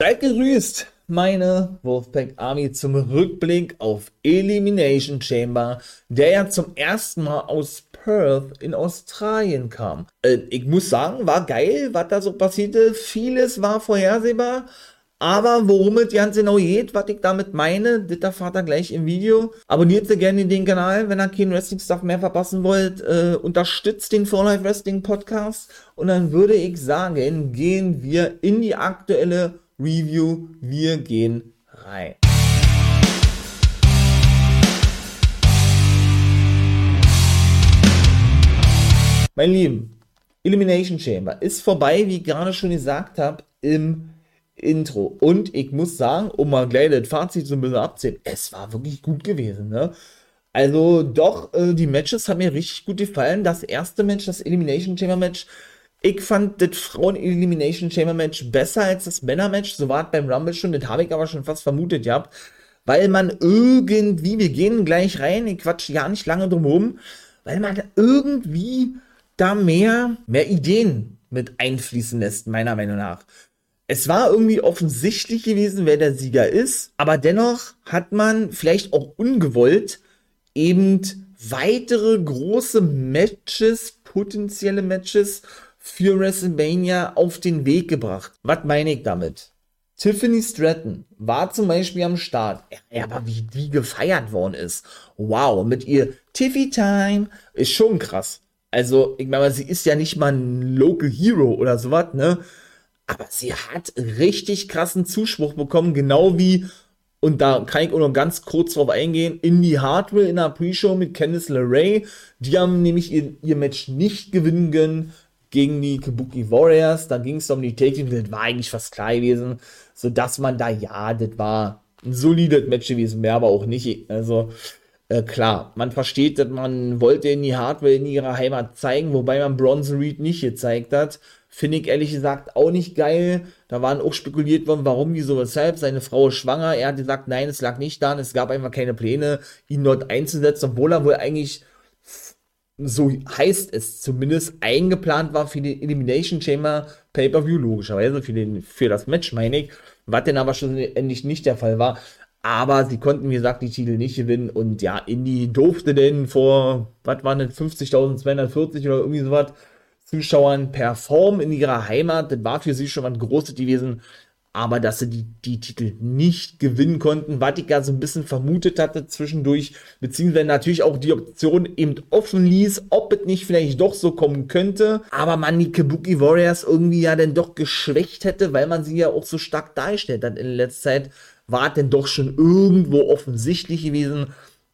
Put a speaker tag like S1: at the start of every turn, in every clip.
S1: Seid gegrüßt, meine Wolfpack Army zum Rückblick auf Elimination Chamber, der ja zum ersten Mal aus Perth in Australien kam. Äh, ich muss sagen, war geil, was da so passierte. Vieles war vorhersehbar, aber worum es ganz genau geht, was ich damit meine, das erfahrt ihr gleich im Video. Abonniert sehr gerne den Kanal, wenn ihr keinen Wrestling-Stuff mehr verpassen wollt. Äh, unterstützt den For Life Wrestling Podcast. Und dann würde ich sagen, gehen wir in die aktuelle Review. Wir gehen rein. Mein Lieben, Elimination Chamber ist vorbei, wie ich gerade schon gesagt habe, im Intro. Und ich muss sagen, um mal gleich das Fazit so ein bisschen abzuziehen, es war wirklich gut gewesen, ne? Also doch, äh, die Matches haben mir richtig gut gefallen. Das erste Match, das Elimination Chamber Match, ich fand das Frauen Elimination Chamber Match besser als das Männer Match. So war es beim Rumble schon, das habe ich aber schon fast vermutet gehabt. Weil man irgendwie, wir gehen gleich rein, ich quatsch gar nicht lange drum herum, weil man irgendwie da mehr, mehr Ideen mit einfließen lässt, meiner Meinung nach es war irgendwie offensichtlich gewesen, wer der Sieger ist, aber dennoch hat man vielleicht auch ungewollt eben weitere große Matches, potenzielle Matches für WrestleMania auf den Weg gebracht. Was meine ich damit? Tiffany Stratton war zum Beispiel am Start. Ja, aber wie die gefeiert worden ist. Wow, mit ihr Tiffy Time ist schon krass. Also, ich meine, sie ist ja nicht mal ein Local Hero oder sowas, ne? aber sie hat richtig krassen Zuspruch bekommen, genau wie, und da kann ich auch noch ganz kurz drauf eingehen, Indy Hardware in der Pre-Show mit Candice LeRae. Die haben nämlich ihr, ihr Match nicht gewinnen können gegen die Kabuki Warriors. Da ging es um die Take das war eigentlich fast klar gewesen, sodass man da, ja, das war ein solides Match gewesen, mehr aber auch nicht. Also, äh, klar, man versteht, dass man wollte in die Hardware in ihrer Heimat zeigen, wobei man Bronze Reed nicht gezeigt hat. Finde ich ehrlich gesagt auch nicht geil. Da waren auch spekuliert worden, warum, wieso, weshalb. Seine Frau ist schwanger. Er hat gesagt, nein, es lag nicht daran. Es gab einfach keine Pläne, ihn dort einzusetzen, obwohl er wohl eigentlich, so heißt es zumindest, eingeplant war für die Elimination Chamber Pay-Per-View, logischerweise, für, den, für das Match, meine ich. Was denn aber schlussendlich nicht der Fall war. Aber sie konnten, wie gesagt, die Titel nicht gewinnen. Und ja, Indy durfte denn vor, was waren denn, 50.240 oder irgendwie sowas Zuschauern performen in ihrer Heimat. Das war für sie schon mal ein großes gewesen. Aber dass sie die, die Titel nicht gewinnen konnten, was ich ja so ein bisschen vermutet hatte zwischendurch, beziehungsweise natürlich auch die Option eben offen ließ, ob es nicht vielleicht doch so kommen könnte. Aber man die Kabuki Warriors irgendwie ja dann doch geschwächt hätte, weil man sie ja auch so stark dargestellt hat in letzter Zeit, war es denn doch schon irgendwo offensichtlich gewesen,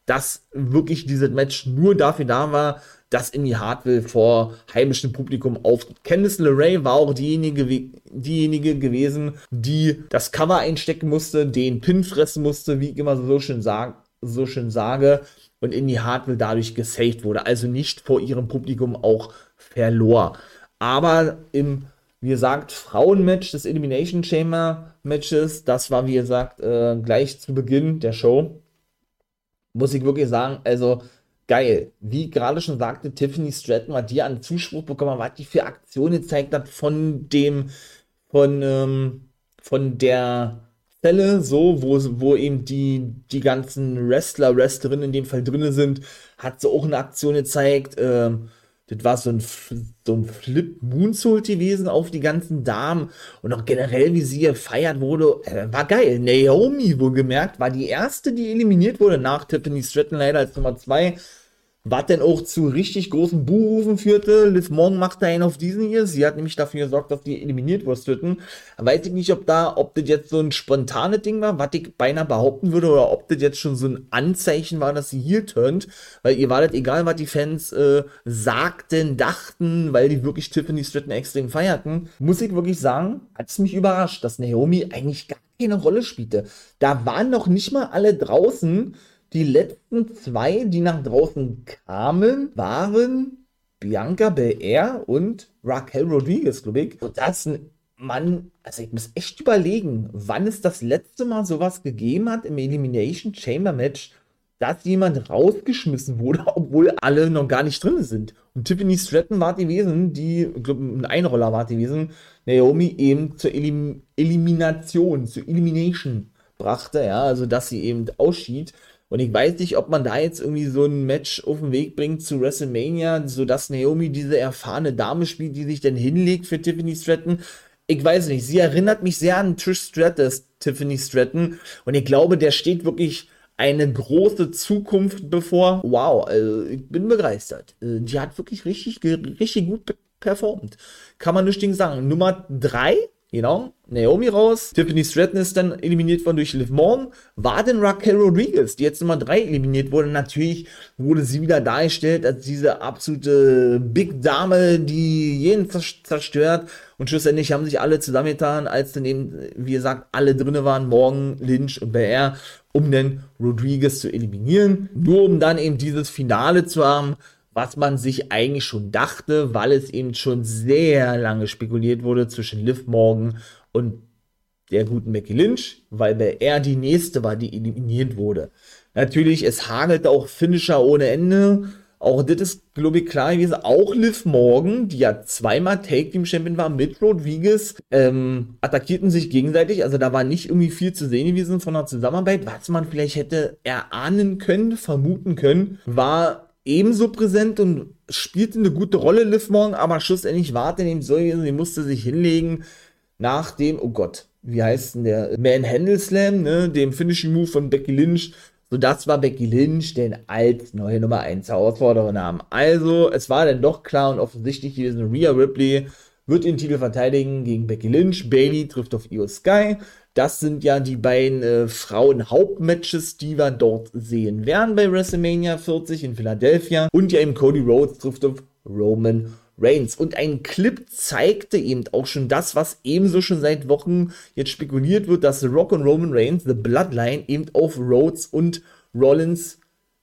S1: dass wirklich dieses Match nur dafür da war, dass Indy Hartwell vor heimischem Publikum auftritt. Candice LeRae war auch diejenige, diejenige gewesen, die das Cover einstecken musste, den Pin fressen musste, wie ich immer so schön, sag, so schön sage, und Indy Hartwell dadurch gesaved wurde, also nicht vor ihrem Publikum auch verlor. Aber im, wie gesagt, Frauenmatch des Elimination Chamber Matches, das war, wie gesagt, äh, gleich zu Beginn der Show, muss ich wirklich sagen, also geil. Wie gerade schon sagte, Tiffany Stratton, was die an Zuspruch bekommen was die für Aktionen gezeigt hat von dem, von, ähm, von der Zelle, so, wo, wo eben die, die ganzen Wrestler, Wrestlerinnen in dem Fall drinne sind, hat sie auch eine Aktion gezeigt, ähm, das war so ein, so ein Flip Moonsault gewesen auf die ganzen Damen und auch generell, wie sie gefeiert wurde, äh, war geil. Naomi, wohlgemerkt, war die erste, die eliminiert wurde nach Tiffany Stratton leider als Nummer zwei was denn auch zu richtig großen Buhrufen führte. Liv Morgan machte einen auf diesen hier. Sie hat nämlich dafür gesorgt, dass die eliminiert wurden. Weiß ich nicht, ob da, ob das jetzt so ein spontanes Ding war, was ich beinahe behaupten würde, oder ob das jetzt schon so ein Anzeichen war, dass sie hier turnt. Weil ihr war das egal, was die Fans äh, sagten, dachten, weil die wirklich Tiffany Stratton extrem feierten. Muss ich wirklich sagen, hat es mich überrascht, dass Naomi eigentlich gar keine Rolle spielte. Da waren noch nicht mal alle draußen, die letzten zwei, die nach draußen kamen, waren Bianca Belair und Raquel Rodriguez, glaube ich. Und das man, also ich muss echt überlegen, wann es das letzte Mal sowas gegeben hat im Elimination Chamber Match, dass jemand rausgeschmissen wurde, obwohl alle noch gar nicht drin sind. Und Tiffany Stratton war die gewesen, die, ich glaube, ein Einroller war die gewesen, Naomi eben zur Elim Elimination, zur Elimination brachte, ja, also dass sie eben ausschied. Und ich weiß nicht, ob man da jetzt irgendwie so ein Match auf den Weg bringt zu WrestleMania, sodass Naomi diese erfahrene Dame spielt, die sich dann hinlegt für Tiffany Stratton. Ich weiß nicht, sie erinnert mich sehr an Trish Stratus, Tiffany Stratton. Und ich glaube, der steht wirklich eine große Zukunft bevor. Wow, also ich bin begeistert. Äh, die hat wirklich richtig, richtig gut performt. Kann man nicht sagen. Nummer drei Genau. Naomi raus. Tiffany Stratton ist dann eliminiert worden durch Liv Morgan. War denn Raquel Rodriguez, die jetzt Nummer 3 eliminiert wurde. Natürlich wurde sie wieder dargestellt als diese absolute Big Dame, die jeden zerstört. Und schlussendlich haben sich alle zusammengetan, als dann eben, wie gesagt, alle drinne waren, Morgan, Lynch und BR, um dann Rodriguez zu eliminieren. Nur um dann eben dieses Finale zu haben, was man sich eigentlich schon dachte, weil es eben schon sehr lange spekuliert wurde zwischen Liv Morgan und der guten Becky Lynch, weil er die nächste war, die eliminiert wurde. Natürlich, es hagelt auch Finisher ohne Ende. Auch das ist, glaube ich, klar gewesen. Auch Liv Morgan, die ja zweimal Take Team Champion war mit Rodriguez, ähm, attackierten sich gegenseitig. Also da war nicht irgendwie viel zu sehen gewesen von der Zusammenarbeit. Was man vielleicht hätte erahnen können, vermuten können, war ebenso präsent und spielte eine gute Rolle, Liv Morgan, aber schlussendlich war er eben so, sie musste sich hinlegen nach dem, oh Gott, wie heißt denn der, Manhandle Slam, ne, dem Finishing Move von Becky Lynch, so das war Becky Lynch, den als neue Nummer 1 Herausforderin haben. Also, es war dann doch klar und offensichtlich gewesen, Rhea Ripley wird den Titel verteidigen gegen Becky Lynch, Bailey trifft auf Io Sky, das sind ja die beiden äh, Frauen-Hauptmatches, die wir dort sehen werden bei WrestleMania 40 in Philadelphia. Und ja eben Cody Rhodes trifft auf Roman Reigns. Und ein Clip zeigte eben auch schon das, was ebenso schon seit Wochen jetzt spekuliert wird, dass The Rock und Roman Reigns, The Bloodline, eben auf Rhodes und Rollins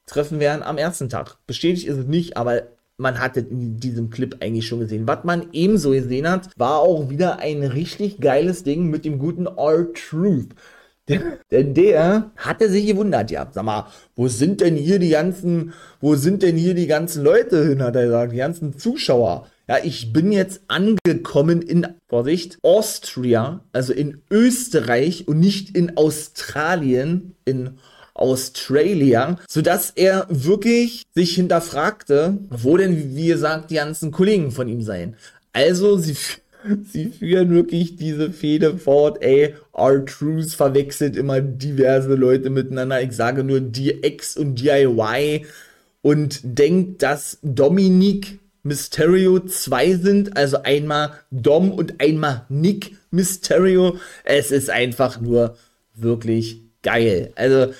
S1: treffen werden am ersten Tag. Bestätigt ist es nicht, aber man hatte in diesem Clip eigentlich schon gesehen. Was man ebenso gesehen hat, war auch wieder ein richtig geiles Ding mit dem guten R-Truth. Denn der hatte sich gewundert, ja, sag mal, wo sind denn hier die ganzen, wo sind denn hier die ganzen Leute hin, hat er gesagt, die ganzen Zuschauer. Ja, ich bin jetzt angekommen in, Vorsicht, Austria, also in Österreich und nicht in Australien, in Australia, sodass er wirklich sich hinterfragte, wo denn, wie gesagt, die ganzen Kollegen von ihm seien. Also, sie, sie führen wirklich diese Fehde fort, ey, R-Truth verwechselt immer diverse Leute miteinander. Ich sage nur DX und DIY und denkt, dass Dominic Mysterio zwei sind, also einmal Dom und einmal Nick Mysterio. Es ist einfach nur wirklich geil. Also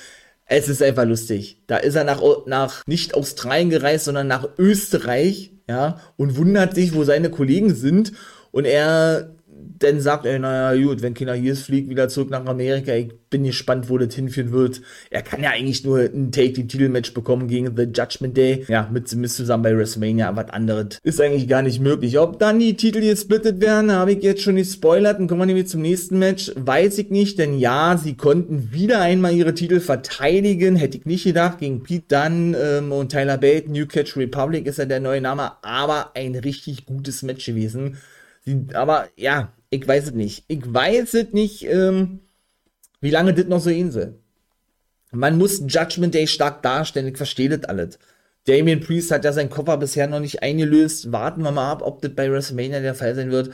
S1: es ist einfach lustig. Da ist er nach, nach nicht Australien gereist, sondern nach Österreich, ja, und wundert sich, wo seine Kollegen sind. Und er dann sagt er, naja, gut, wenn keiner hier ist, fliegt wieder zurück nach Amerika. Ich bin gespannt, wo das hinführen wird. Er kann ja eigentlich nur ein Take-Team-Titelmatch bekommen gegen The Judgment Day. Ja, mit, mit zusammen bei WrestleMania. Was anderes ist eigentlich gar nicht möglich. Ob dann die Titel gesplittet werden, habe ich jetzt schon gespoilert. Dann kommen wir nämlich zum nächsten Match. Weiß ich nicht, denn ja, sie konnten wieder einmal ihre Titel verteidigen. Hätte ich nicht gedacht. Gegen Pete Dunn ähm, und Tyler Bate. New Catch Republic ist ja der neue Name. Aber ein richtig gutes Match gewesen. Aber ja, ich weiß es nicht. Ich weiß es nicht, ähm, wie lange das noch so hin soll. Man muss Judgment Day stark darstellen, ich verstehe das alles. Damien Priest hat ja seinen Koffer bisher noch nicht eingelöst. Warten wir mal ab, ob das bei WrestleMania der Fall sein wird.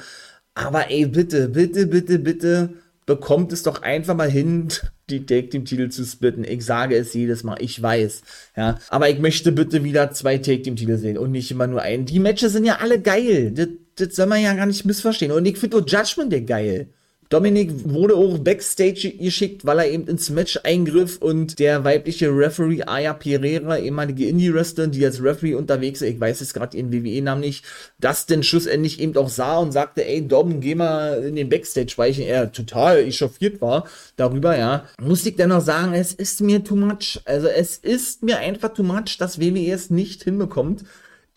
S1: Aber ey, bitte, bitte, bitte, bitte, bekommt es doch einfach mal hin, die Take Team Titel zu splitten. Ich sage es jedes Mal, ich weiß, ja. Aber ich möchte bitte wieder zwei Take Team Titel sehen und nicht immer nur einen. Die Matches sind ja alle geil. Das, das soll man ja gar nicht missverstehen. Und ich finde auch Judgment Day geil. Dominik wurde auch Backstage geschickt, weil er eben ins Match eingriff und der weibliche Referee Aya Pereira, ehemalige Indie-Wrestlerin, die als Referee unterwegs ist, ich weiß jetzt gerade ihren WWE-Namen nicht, das denn schlussendlich eben auch sah und sagte, ey Dom, geh mal in den Backstage, weil ich er total echauffiert war darüber, ja. Muss ich dennoch sagen, es ist mir too much. Also es ist mir einfach too much, dass WWE es nicht hinbekommt,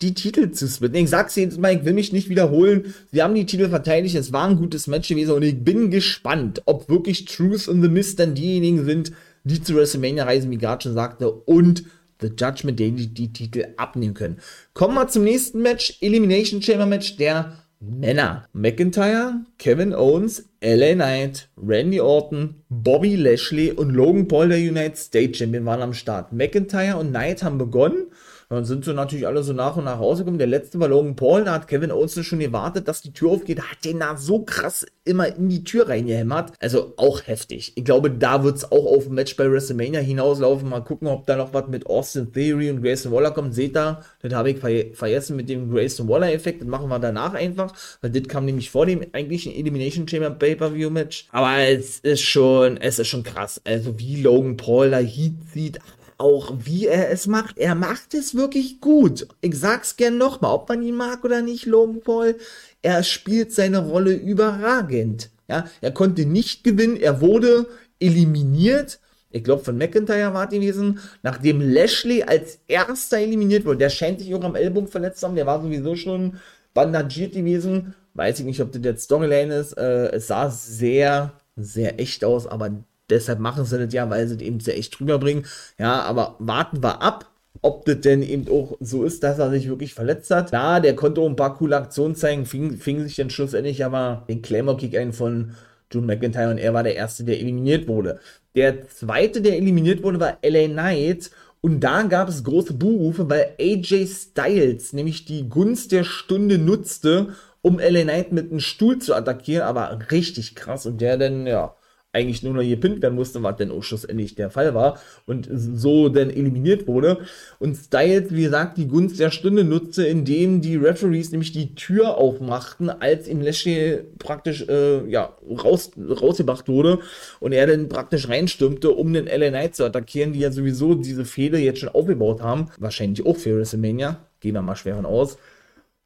S1: die Titel zu splitten. Ich sag's jetzt mal, ich will mich nicht wiederholen. Sie haben die Titel verteidigt, es war ein gutes Match gewesen und ich bin gespannt, ob wirklich Truth und The Mist dann diejenigen sind, die zu WrestleMania reisen, wie gerade schon sagte, und The Judgment Day die, die Titel abnehmen können. Kommen wir zum nächsten Match, Elimination Chamber Match der Männer. McIntyre, Kevin Owens, LA Knight, Randy Orton, Bobby Lashley und Logan Paul, der United States Champion, waren am Start. McIntyre und Knight haben begonnen dann sind sie natürlich alle so nach und nach rausgekommen. Der letzte war Logan Paul, da hat Kevin Owens schon gewartet, dass die Tür aufgeht, hat den da so krass immer in die Tür reingehämmert. Also auch heftig. Ich glaube, da wird es auch auf ein Match bei WrestleMania hinauslaufen. Mal gucken, ob da noch was mit Austin Theory und Grayson Waller kommt. Seht ihr, das habe ich ver vergessen mit dem Grayson Waller-Effekt. Das machen wir danach einfach, weil das kam nämlich vor dem eigentlichen Elimination Chamber Pay-Per-View-Match. Aber es ist schon, es ist schon krass. Also wie Logan Paul da Heat sieht, auch wie er es macht. Er macht es wirklich gut. Ich sag's gern nochmal, ob man ihn mag oder nicht, Logan Paul. Er spielt seine Rolle überragend. Ja, er konnte nicht gewinnen. Er wurde eliminiert. Ich glaube, von McIntyre war es gewesen, nachdem Lashley als erster eliminiert wurde. Der scheint sich auch am Ellbogen verletzt zu haben. Der war sowieso schon bandagiert gewesen. Weiß ich nicht, ob das jetzt Storyline ist. Äh, es sah sehr, sehr echt aus, aber Deshalb machen sie das ja, weil sie das eben sehr echt drüber bringen. Ja, aber warten wir ab, ob das denn eben auch so ist, dass er sich wirklich verletzt hat. Ja, der konnte auch ein paar coole Aktionen zeigen, fing, fing sich dann schlussendlich aber den Claymore-Kick ein von Drew McIntyre und er war der Erste, der eliminiert wurde. Der Zweite, der eliminiert wurde, war LA Knight und da gab es große Buhrufe, weil AJ Styles nämlich die Gunst der Stunde nutzte, um LA Knight mit einem Stuhl zu attackieren, aber richtig krass und der dann, ja, eigentlich nur noch gepinnt werden musste, was denn auch schlussendlich der Fall war und so dann eliminiert wurde. Und Styles, wie gesagt, die Gunst der Stunde nutzte, indem die Referees nämlich die Tür aufmachten, als ihm Lashley praktisch äh, ja, raus, rausgebracht wurde und er dann praktisch reinstürmte, um den LA Knight zu attackieren, die ja sowieso diese Fehde jetzt schon aufgebaut haben. Wahrscheinlich auch für WrestleMania. Gehen wir mal schwer von aus.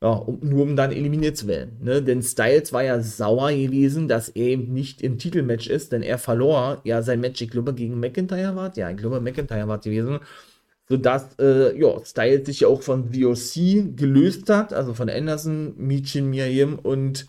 S1: Ja, um, nur um dann eliminiert zu werden. Ne? Denn Styles war ja sauer gewesen, dass er eben nicht im Titelmatch ist, denn er verlor ja sein Match, ich glaube, gegen McIntyre war Ja, ich glaube, McIntyre war gewesen. Sodass äh, ja, Styles sich ja auch von VOC gelöst hat, also von Anderson, Michin Miriam und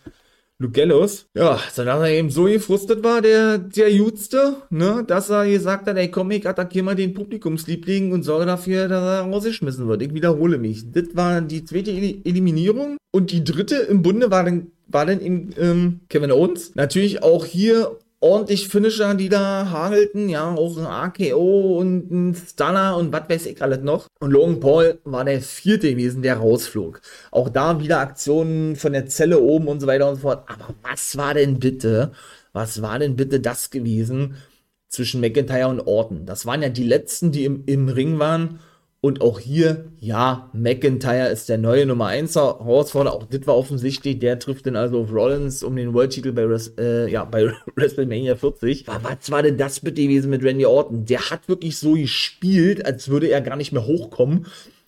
S1: Lugellos. Ja, danach er eben so gefrustet war, der, der Jutste, ne, dass er gesagt hat, ey komm, ich attackiere mal den Publikumsliebling und sorge dafür, dass er rausgeschmissen wird. Ich wiederhole mich. Das war die zweite Eliminierung. Und die dritte im Bunde war dann, war dann in, ähm, Kevin Owens. Natürlich auch hier ordentlich Finisher, die da hagelten, ja, auch ein AKO und ein Stunner und was weiß ich alles noch. Und Logan Paul war der vierte gewesen, der rausflog. Auch da wieder Aktionen von der Zelle oben und so weiter und so fort. Aber was war denn bitte, was war denn bitte das gewesen zwischen McIntyre und Orton? Das waren ja die letzten, die im, im Ring waren. Und auch hier, ja, McIntyre ist der neue Nummer 1 Herausforderer. Auch das war offensichtlich. Der trifft dann also auf Rollins um den World-Titel bei, äh, ja, bei WrestleMania 40. Aber was war denn das bitte gewesen mit Randy Orton? Der hat wirklich so gespielt, als würde er gar nicht mehr hochkommen.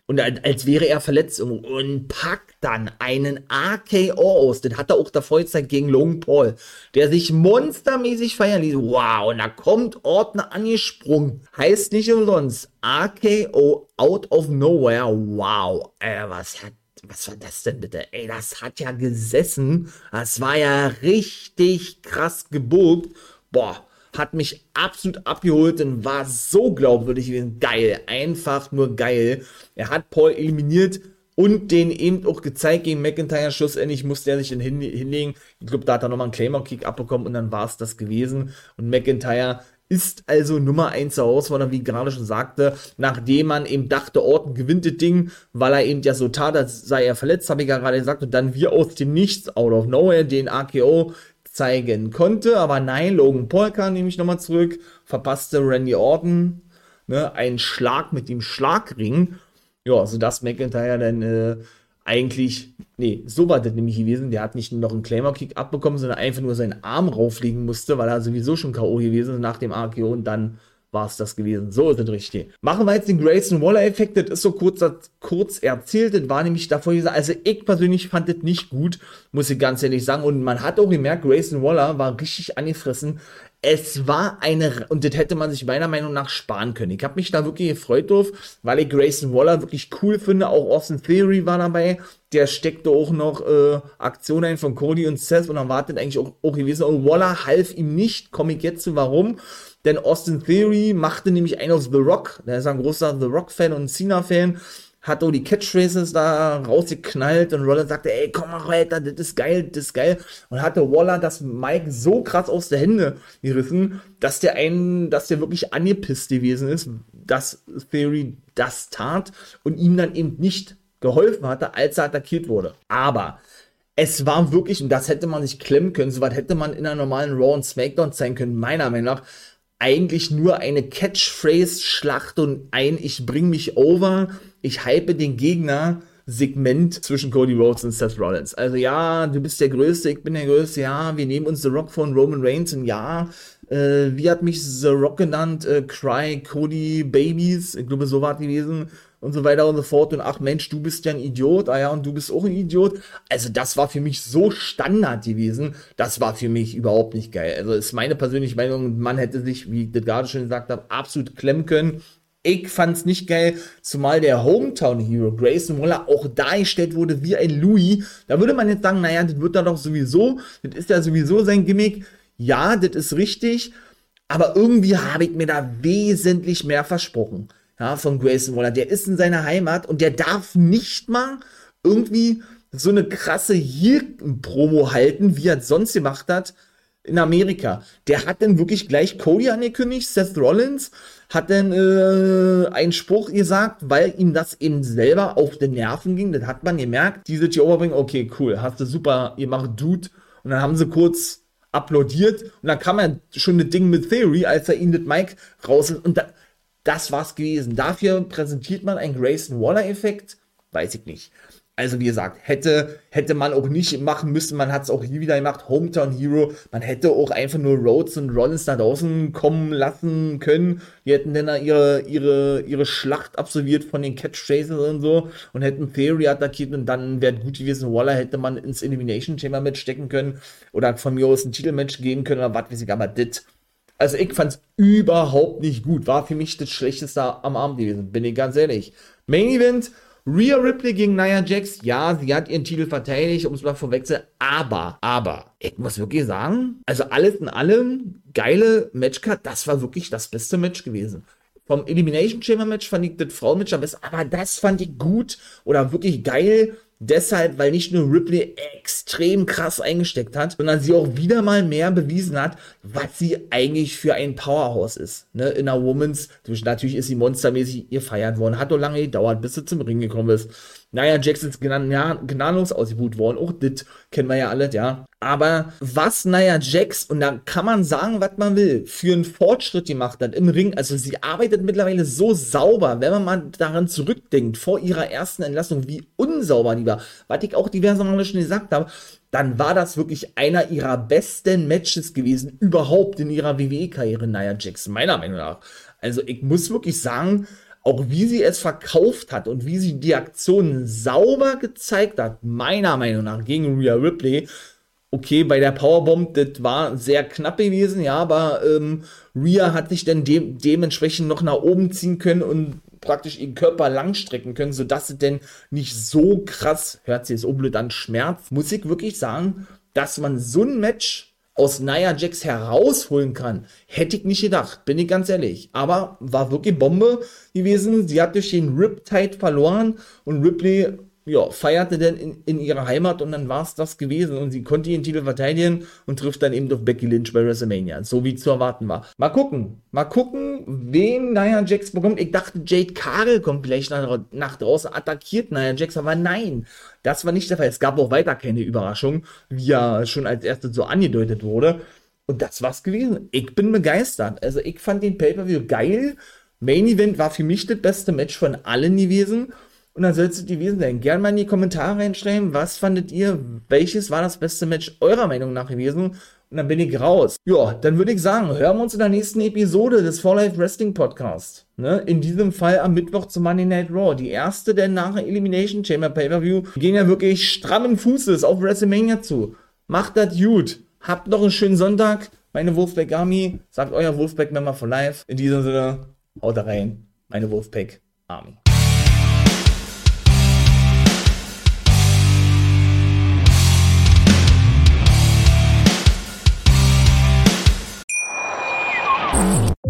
S1: Und als wäre er verletzt und packt dann einen AKO aus. Den hat er auch davor gezeigt gegen Logan Paul, der sich monstermäßig feiern ließ. Wow, und da kommt Ordner angesprungen. Heißt nicht umsonst AKO out of nowhere. Wow, ey, was hat was war das denn bitte? Ey, das hat ja gesessen. Das war ja richtig krass gebucht. Boah, hat mich absolut abgeholt und war so glaubwürdig gewesen. Geil, einfach nur geil. Er hat Paul eliminiert und den eben auch gezeigt gegen McIntyre. Schlussendlich musste er sich hin, hinlegen. Ich glaube, da hat er nochmal einen Claymore-Kick abbekommen und dann war es das gewesen. Und McIntyre ist also Nummer 1 Herausforderer, wie ich gerade schon sagte, nachdem man eben dachte, Orton gewinnt das Ding, weil er eben ja so tat, als sei er verletzt, habe ich ja gerade gesagt, und dann wir aus dem Nichts, out of nowhere, den AKO zeigen konnte. Aber nein, Logan Paul kam nämlich nochmal zurück, verpasste Randy Orton ne, einen Schlag mit dem Schlagring. Ja, sodass McIntyre dann äh, eigentlich, nee, so war das nämlich gewesen. Der hat nicht noch einen Claimer-Kick abbekommen, sondern einfach nur seinen Arm rauflegen musste, weil er sowieso schon K.O. gewesen ist nach dem AKO und dann war es das gewesen. So ist es richtig. Machen wir jetzt den Grayson Waller-Effekt. Das ist so kurz, kurz erzählt. Das war nämlich davor gesagt. Also ich persönlich fand das nicht gut, muss ich ganz ehrlich sagen. Und man hat auch gemerkt, Grayson Waller war richtig angefressen. Es war eine, und das hätte man sich meiner Meinung nach sparen können. Ich habe mich da wirklich gefreut drauf, weil ich Grayson Waller wirklich cool finde. Auch Austin Theory war dabei. Der steckte auch noch äh, Aktionen ein von Cody und Seth und dann wartet eigentlich auch, auch gewesen. Und Waller half ihm nicht. Komme ich jetzt zu warum? Denn Austin Theory machte nämlich einen auf The Rock. Der ist ein großer The Rock-Fan und Cena-Fan hat auch die Catchphrases da rausgeknallt und Rollins sagte, ey, komm mal weiter, das ist geil, das ist geil. Und hatte Waller das Mike so krass aus der Hände gerissen, dass der einen, dass der wirklich angepisst gewesen ist, dass Theory das tat und ihm dann eben nicht geholfen hatte, als er attackiert wurde. Aber es war wirklich, und das hätte man sich klemmen können, soweit hätte man in einer normalen Raw und Smackdown sein können, meiner Meinung nach, eigentlich nur eine Catchphrase-Schlacht und ein Ich bring mich over, ich hype den Gegner. Segment zwischen Cody Rhodes und Seth Rollins. Also ja, du bist der Größte, ich bin der Größte, ja, wir nehmen uns The Rock von Roman Reigns und ja, äh, wie hat mich The Rock genannt? Äh, Cry, Cody, Babies, ich glaube, so war es gewesen und so weiter und so fort. Und ach Mensch, du bist ja ein Idiot, ah ja, und du bist auch ein Idiot. Also das war für mich so Standard gewesen, das war für mich überhaupt nicht geil. Also ist meine persönliche Meinung, man hätte sich, wie ich das gerade schon gesagt habe, absolut klemmen können. Ich fand's nicht geil, zumal der Hometown Hero Grayson Waller auch dargestellt wurde wie ein Louis. Da würde man jetzt sagen, naja, das wird er doch sowieso, das ist ja sowieso sein Gimmick. Ja, das ist richtig, aber irgendwie habe ich mir da wesentlich mehr versprochen ja, von Grayson Waller. Der ist in seiner Heimat und der darf nicht mal irgendwie so eine krasse Hier-Promo halten, wie er es sonst gemacht hat in Amerika. Der hat dann wirklich gleich Cody angekündigt, Seth Rollins hat dann äh, einen Spruch gesagt, weil ihm das eben selber auf den Nerven ging. Das hat man gemerkt. Diese hier overbringen, okay, cool, hast du super ihr macht Dude. Und dann haben sie kurz applaudiert und dann kam er schon das Ding mit Theory, als er ihn das Mic raus. Und da, das war's gewesen. Dafür präsentiert man einen Grayson Waller-Effekt? Weiß ich nicht. Also wie gesagt, hätte, hätte man auch nicht machen müssen, man hat es auch hier wieder gemacht, Hometown Hero, man hätte auch einfach nur Rhodes und Rollins da draußen kommen lassen können, die hätten dann ihre, ihre, ihre Schlacht absolviert von den Catchphrases und so und hätten Theory attackiert und dann wäre gut gewesen, Waller hätte man ins Elimination Chamber mitstecken können oder von mir aus ein Titelmatch geben können oder was weiß ich, aber das also ich fand's überhaupt nicht gut. War für mich das Schlechteste am Abend gewesen, bin ich ganz ehrlich. Main Event, Rhea Ripley gegen Nia Jax. Ja, sie hat ihren Titel verteidigt, um es mal vorwegzunehmen. Aber, aber, ich muss wirklich sagen, also alles in allem, geile Matchcard. Das war wirklich das beste Match gewesen. Vom Elimination Chamber Match fand ich das Frauenmatch am besten, aber das fand ich gut oder wirklich geil Deshalb, weil nicht nur Ripley extrem krass eingesteckt hat, sondern sie auch wieder mal mehr bewiesen hat, was sie eigentlich für ein Powerhouse ist. Ne? In der Woman's, natürlich ist sie monstermäßig gefeiert worden, hat doch lange gedauert, bis sie zum Ring gekommen ist. Naja, Jackson ist genan ja, gnadenlos ausgebucht worden. Auch das kennen wir ja alle, ja. Aber was Naya Jax, und da kann man sagen, was man will, für einen Fortschritt gemacht hat im Ring. Also sie arbeitet mittlerweile so sauber, wenn man mal daran zurückdenkt, vor ihrer ersten Entlassung, wie unsauber die war. Was ich auch diverse Male schon gesagt habe, dann war das wirklich einer ihrer besten Matches gewesen, überhaupt in ihrer WWE-Karriere, Naya Jax, meiner Meinung nach. Also ich muss wirklich sagen, auch wie sie es verkauft hat und wie sie die Aktion sauber gezeigt hat, meiner Meinung nach gegen Rhea Ripley. Okay, bei der Powerbomb, das war sehr knapp gewesen, ja, aber ähm, Rhea hat sich dann de dementsprechend noch nach oben ziehen können und praktisch ihren Körper langstrecken können, sodass es denn nicht so krass, hört sich jetzt unblöd an, Schmerz. Muss ich wirklich sagen, dass man so ein Match aus Nia Jax herausholen kann, hätte ich nicht gedacht, bin ich ganz ehrlich. Aber war wirklich Bombe gewesen. Sie hat durch den Riptide verloren und Ripley ja, feierte dann in, in ihrer Heimat und dann war es das gewesen und sie konnte ihren Titel verteidigen und trifft dann eben auf Becky Lynch bei WrestleMania, so wie zu erwarten war. Mal gucken, mal gucken, wen Nia Jax bekommt. Ich dachte, Jade Cargill kommt vielleicht nach, nach draußen, attackiert Nia Jax, aber nein, das war nicht der Fall. Es gab auch weiter keine Überraschung, wie ja schon als erstes so angedeutet wurde. Und das war's gewesen. Ich bin begeistert. Also ich fand den Pay-Per-View geil. Main Event war für mich das beste Match von allen gewesen. Und dann du die gewesen sein. Gerne mal in die Kommentare reinschreiben, was fandet ihr, welches war das beste Match eurer Meinung nach gewesen? Und dann bin ich raus. Ja, dann würde ich sagen, hören wir uns in der nächsten Episode des For Life Wrestling Podcast. Ne? In diesem Fall am Mittwoch zu Monday Night Raw. Die erste der nach Elimination Chamber Pay-Per-View. Wir gehen ja wirklich strammen Fußes auf WrestleMania zu. Macht das gut. Habt noch einen schönen Sonntag. Meine Wolfpack Army. Sagt euer Wolfpack Member for Life. In diesem Sinne, haut rein. Meine Wolfpack Army.